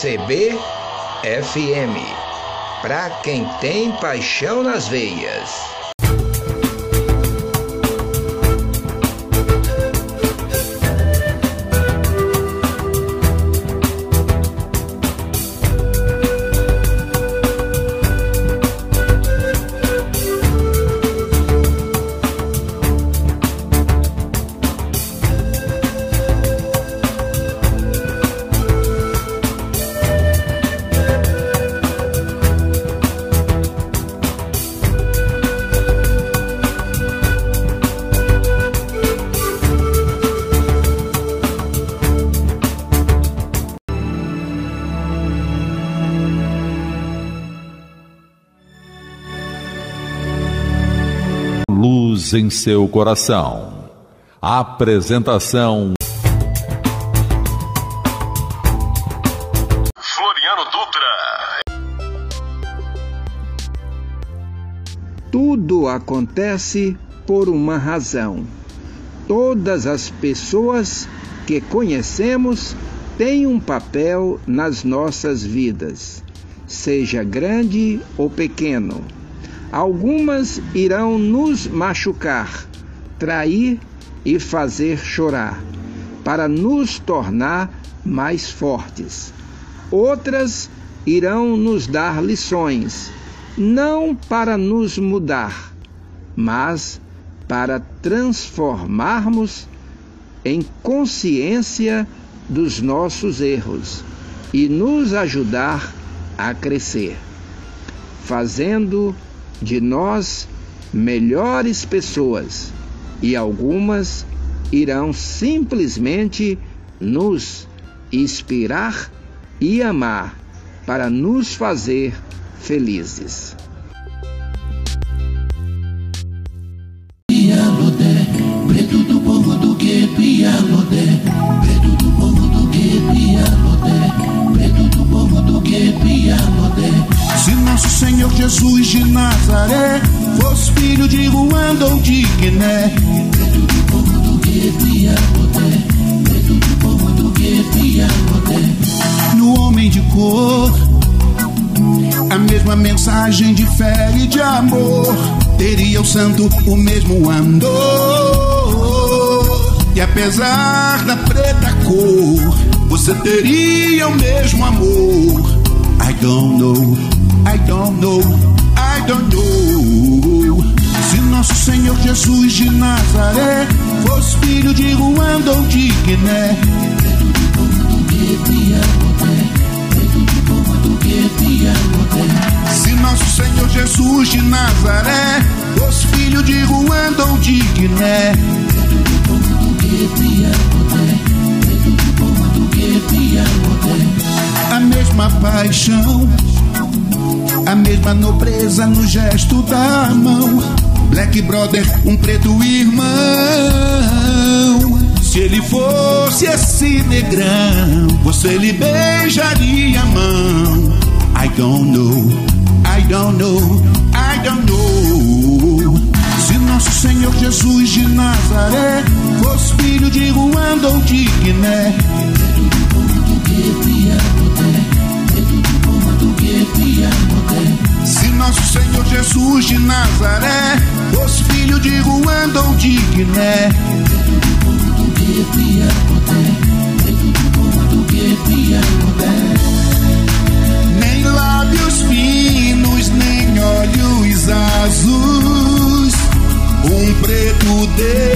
CBFM. Pra quem tem paixão nas veias. Em seu coração. Apresentação Floriano Dutra. Tudo acontece por uma razão. Todas as pessoas que conhecemos têm um papel nas nossas vidas, seja grande ou pequeno Algumas irão nos machucar, trair e fazer chorar, para nos tornar mais fortes. Outras irão nos dar lições, não para nos mudar, mas para transformarmos em consciência dos nossos erros e nos ajudar a crescer, fazendo de nós melhores pessoas e algumas irão simplesmente nos inspirar e amar para nos fazer felizes. Preto do povo do se nosso Senhor Jesus de Nazaré fosse filho de Ruanda ou de Guiné, no homem de cor, a mesma mensagem de fé e de amor, teria o santo o mesmo andor. E apesar da preta cor, você teria o mesmo amor. I don't know I don't know, I don't know. Se nosso Senhor Jesus de Nazaré fosse filho de Ruanda ou de Guiné, se nosso Senhor Jesus de Nazaré fosse filho de Ruanda ou de Guiné, a mesma paixão a mesma nobreza no gesto da mão. Black brother, um preto irmão. Se ele fosse esse negrão, você lhe beijaria a mão. I don't know, I don't know, I don't know. Se nosso Senhor Jesus de Nazaré fosse filho de Ruanda ou de Guiné. Se nosso Senhor Jesus de Nazaré. Fosse filho de Ruanda ou de Guiné, nem lábios finos, nem olhos azuis, um preto Deus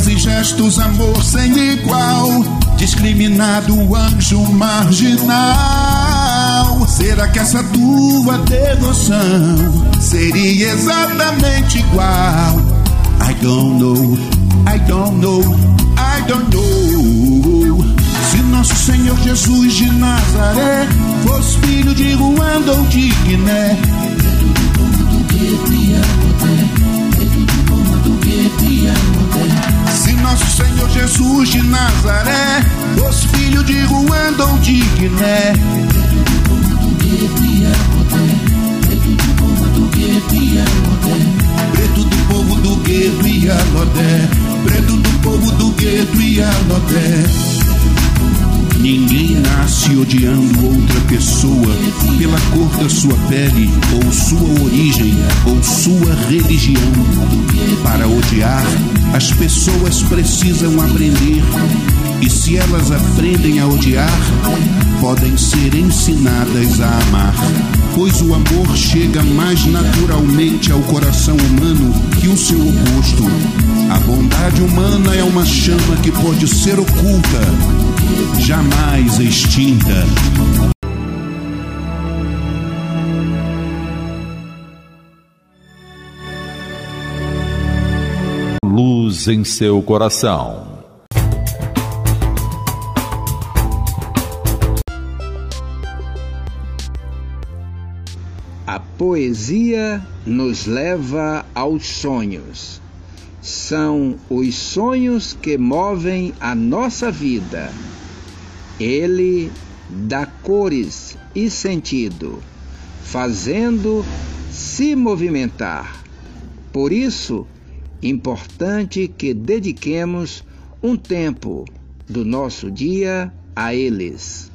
Palavras e gestos, amor sem igual. Discriminado, anjo marginal. Será que essa tua devoção seria exatamente igual? I don't know, I don't know, I don't know. Se nosso Senhor Jesus de Nazaré fosse filho de Ruanda ou de Guiné. Nosso Senhor Jesus de Nazaré fosse filho de Ruanda de Guiné, e Alodé, preto do povo do gueto e Alodé. Ninguém nasce odiando outra pessoa pela cor da sua pele, ou sua origem, ou sua religião. Para odiar, as pessoas precisam aprender. E se elas aprendem a odiar, podem ser ensinadas a amar. Pois o amor chega mais naturalmente ao coração humano que o seu oposto. A bondade humana é uma chama que pode ser oculta, jamais extinta. Luz em seu coração. Poesia nos leva aos sonhos. São os sonhos que movem a nossa vida. Ele dá cores e sentido, fazendo se movimentar. Por isso, importante que dediquemos um tempo do nosso dia a eles.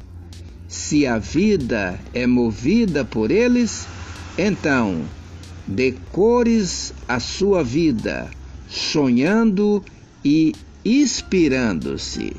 Se a vida é movida por eles, então dê cores à sua vida, sonhando e inspirando-se.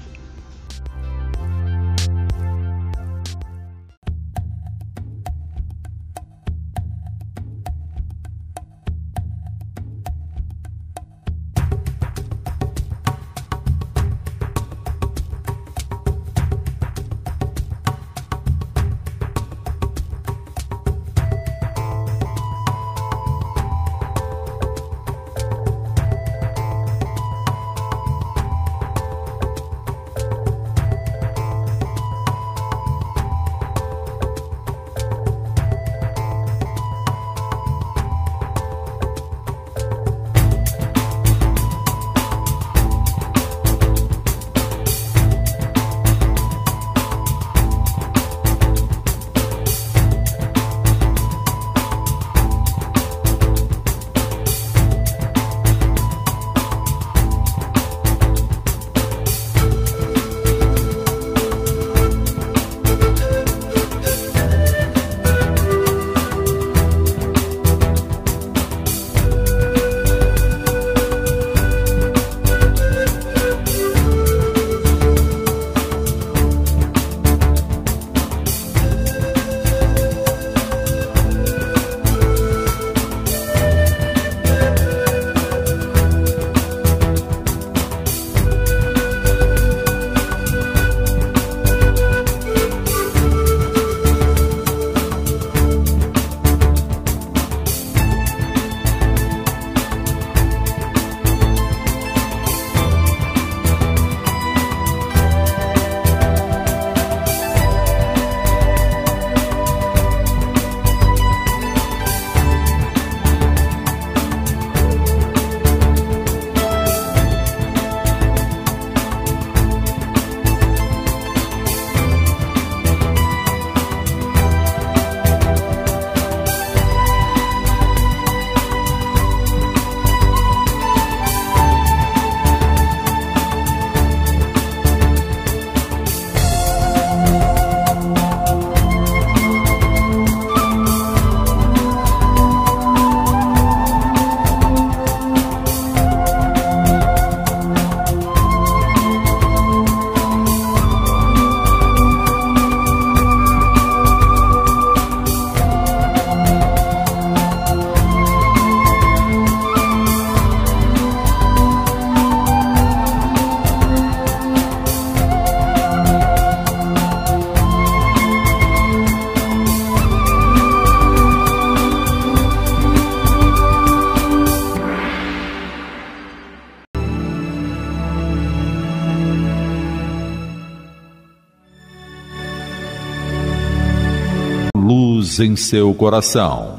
Em seu coração.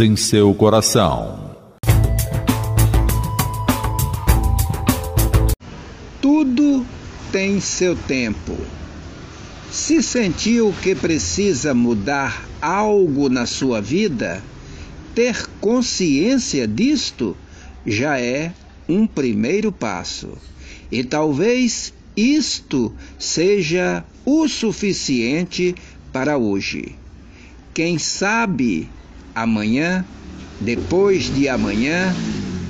Em seu coração. Tudo tem seu tempo. Se sentiu que precisa mudar algo na sua vida, ter consciência disto já é um primeiro passo. E talvez isto seja o suficiente para hoje. Quem sabe amanhã, depois de amanhã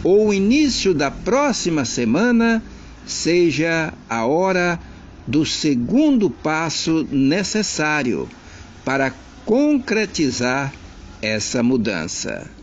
ou início da próxima semana seja a hora do segundo passo necessário para concretizar essa mudança.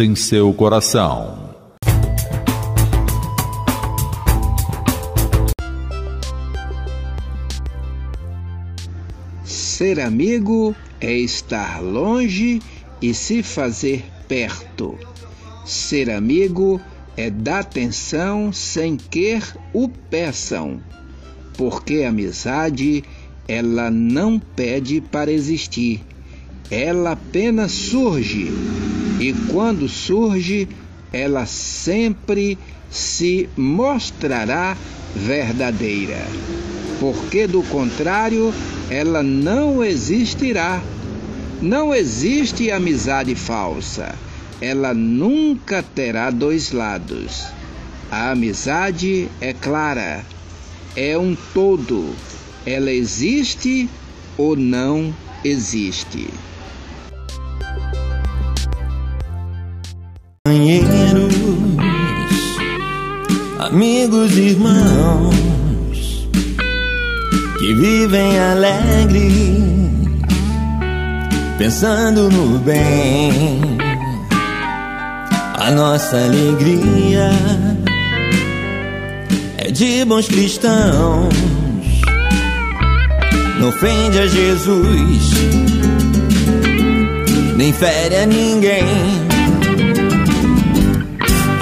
Em seu coração. Ser amigo é estar longe e se fazer perto. Ser amigo é dar atenção sem que o peçam, porque a amizade ela não pede para existir, ela apenas surge e quando surge, ela sempre se mostrará verdadeira, porque do contrário, ela não existirá. Não existe amizade falsa, ela nunca terá dois lados. A amizade é clara, é um todo, ela existe ou não existe. Companheiros, amigos, irmãos que vivem alegres, pensando no bem. A nossa alegria é de bons cristãos, não ofende a Jesus, nem fere a ninguém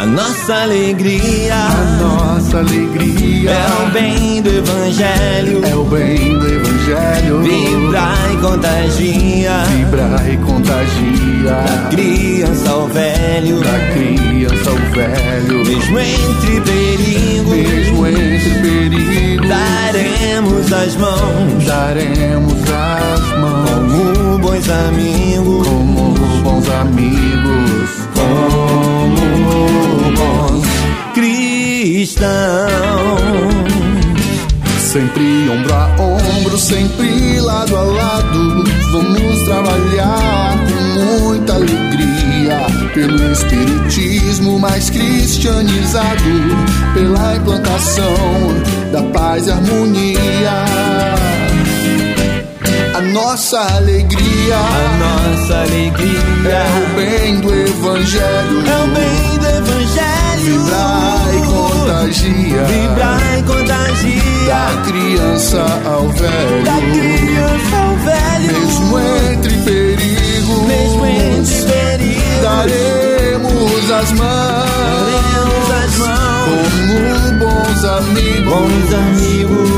nossa alegria, a nossa alegria é o bem do Evangelho, é o bem do Evangelho. Vibra e contagia. Vibra e contagia. Da criança ao velho. Da criança ao velho. Mesmo entre perigos. Mesmo entre perigos. Daremos as mãos. Daremos as mãos. Como bons amigos. Como bons amigos. Cristãos. Sempre ombro a ombro, sempre lado a lado. Vamos trabalhar com muita alegria pelo espiritismo mais cristianizado, pela implantação da paz e harmonia. A nossa alegria, a nossa alegria é o bem do evangelho, é o bem do evangelho. Vibrar e contagia, vibrar e contagia. Da criança ao velho, da criança ao velho. Mesmo entre perigos, mesmo entre perigos, daremos as mãos, daremos as mãos. Como bons amigos, bons amigos.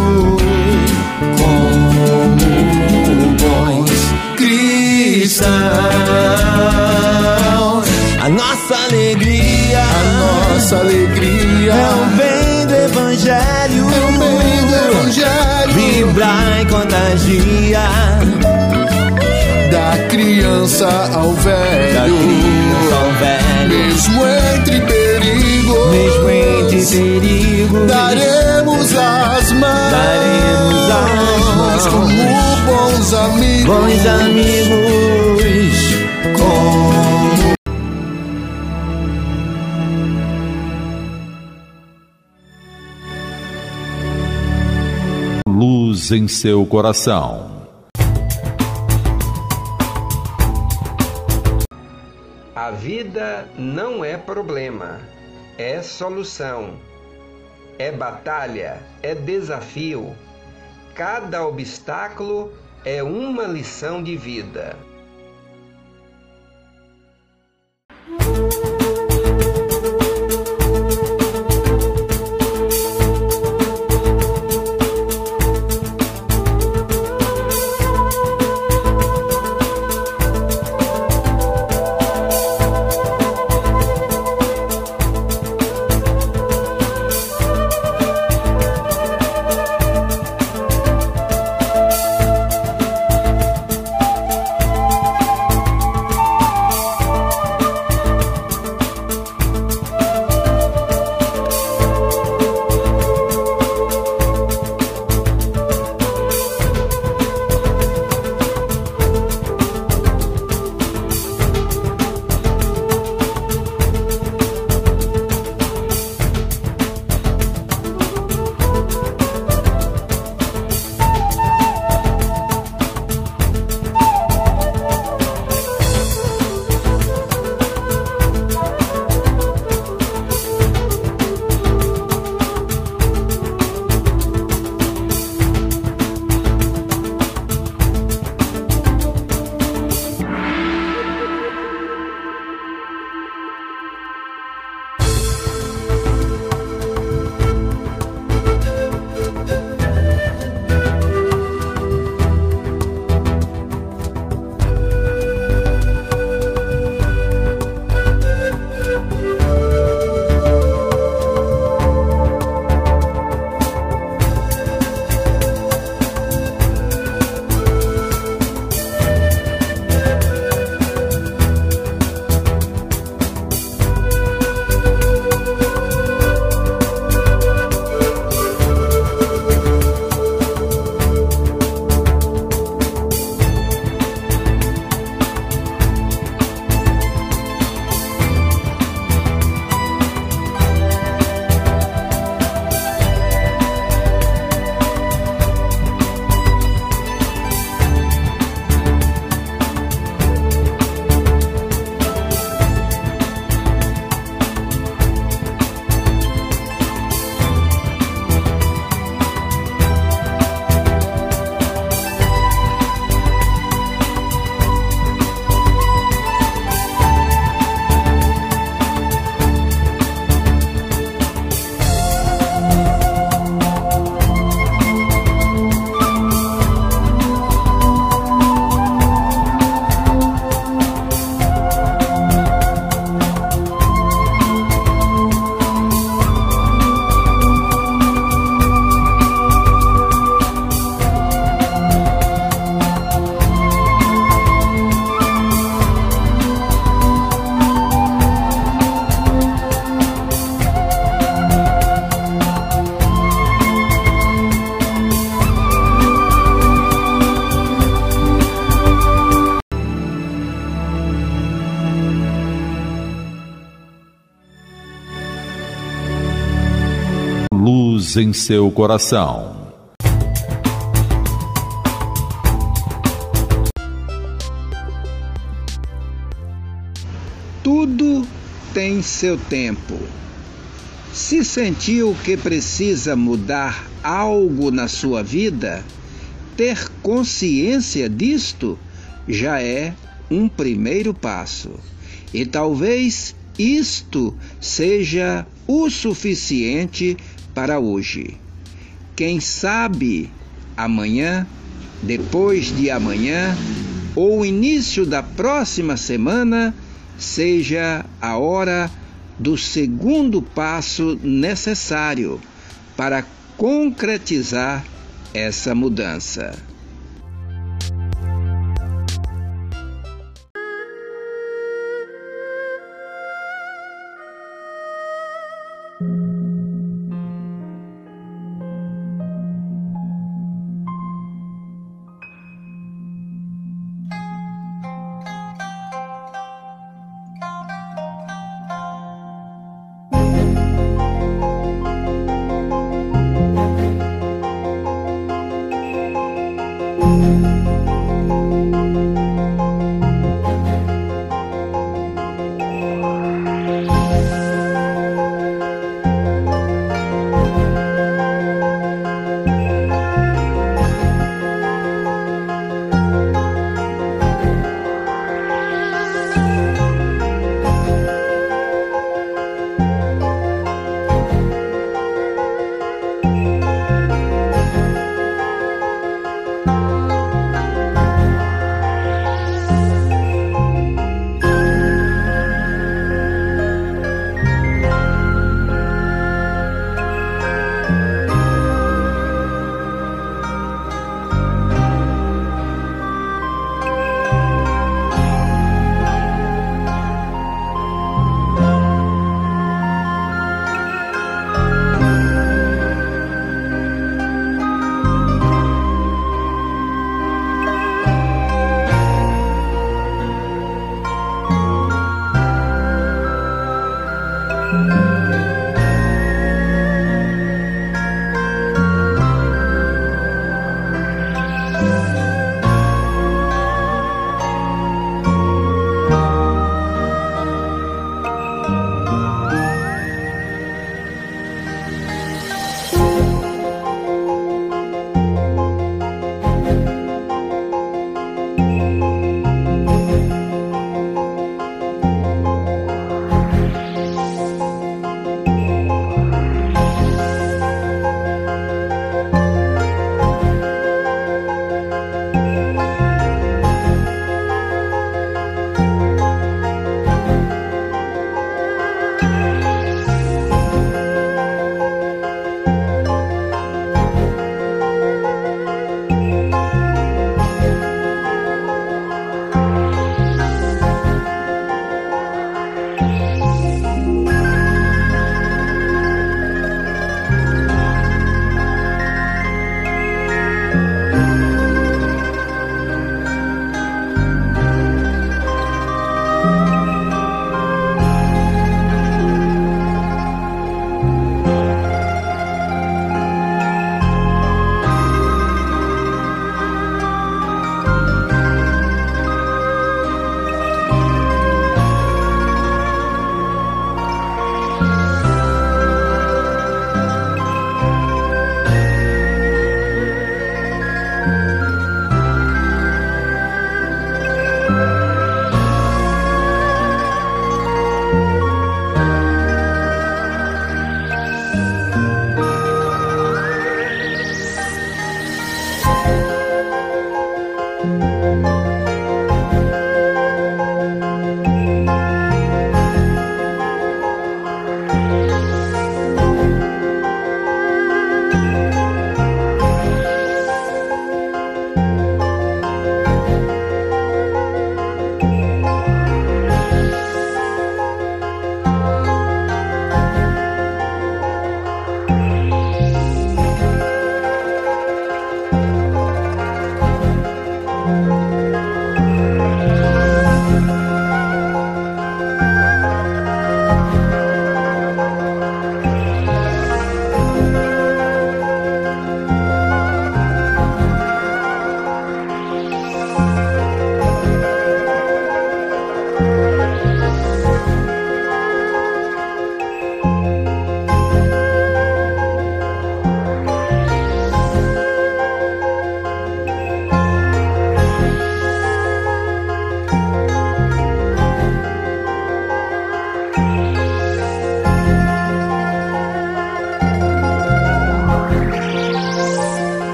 Cristãos. A nossa alegria, a nossa alegria. é o bem do evangelho, é o bem do evangelho. Vibra e contagia. Da criança ao velho, da criança ao velho. Mesmo entre perigos, mesmo entre perigos, daremos as mãos, daremos as mãos como bons amigos, bons amigos, em seu coração. A vida não é problema, é solução. É batalha, é desafio. Cada obstáculo é uma lição de vida. Luz em seu coração. Tudo tem seu tempo. Se sentiu que precisa mudar algo na sua vida, ter consciência disto já é um primeiro passo. E talvez isto seja o suficiente para hoje. Quem sabe amanhã, depois de amanhã ou início da próxima semana seja a hora do segundo passo necessário para concretizar essa mudança.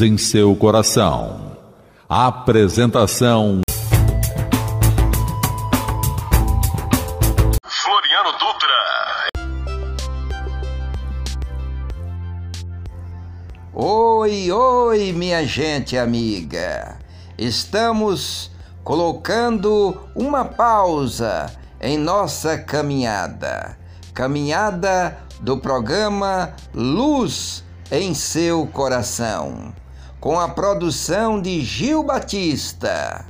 Em seu coração. Apresentação Floriano Dutra. Oi, oi, minha gente amiga. Estamos colocando uma pausa em nossa caminhada. Caminhada do programa Luz em seu coração, com a produção de Gil Batista.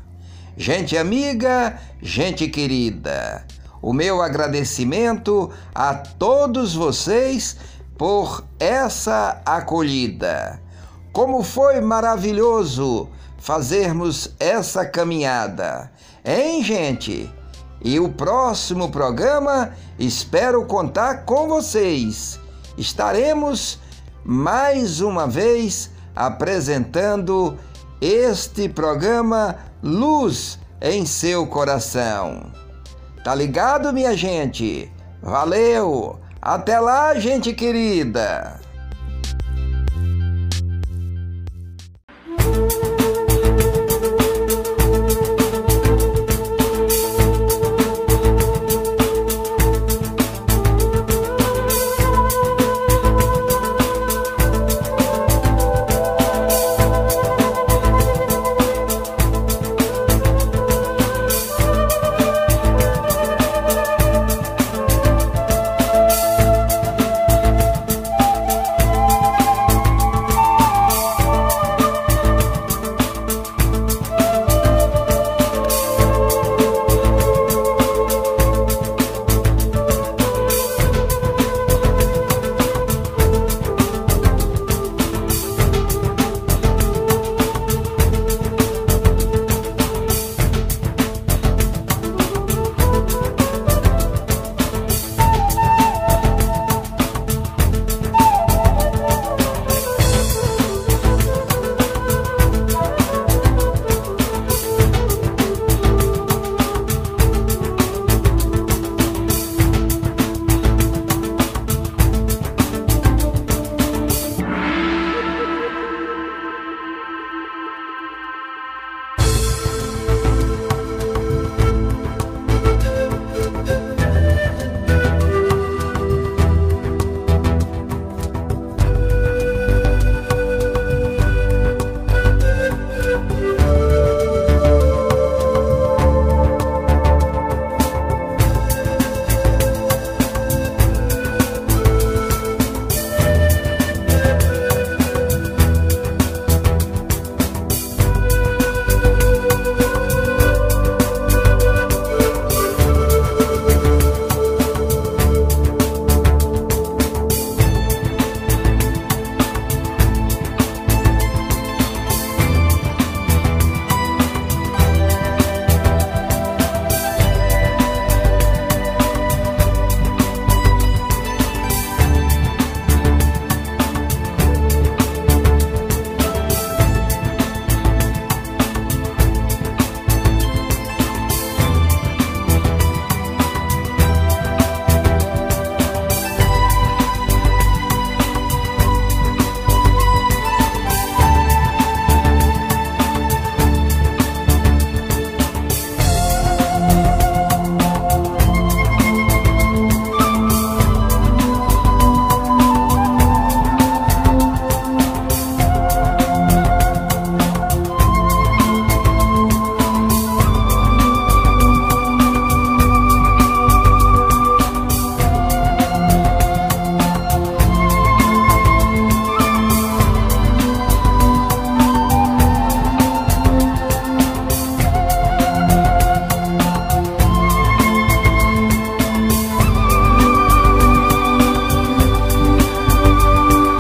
Gente amiga, gente querida, o meu agradecimento a todos vocês por essa acolhida. Como foi maravilhoso fazermos essa caminhada, hein, gente? E o próximo programa espero contar com vocês. Estaremos mais uma vez apresentando este programa Luz em seu coração. Tá ligado, minha gente? Valeu! Até lá, gente querida!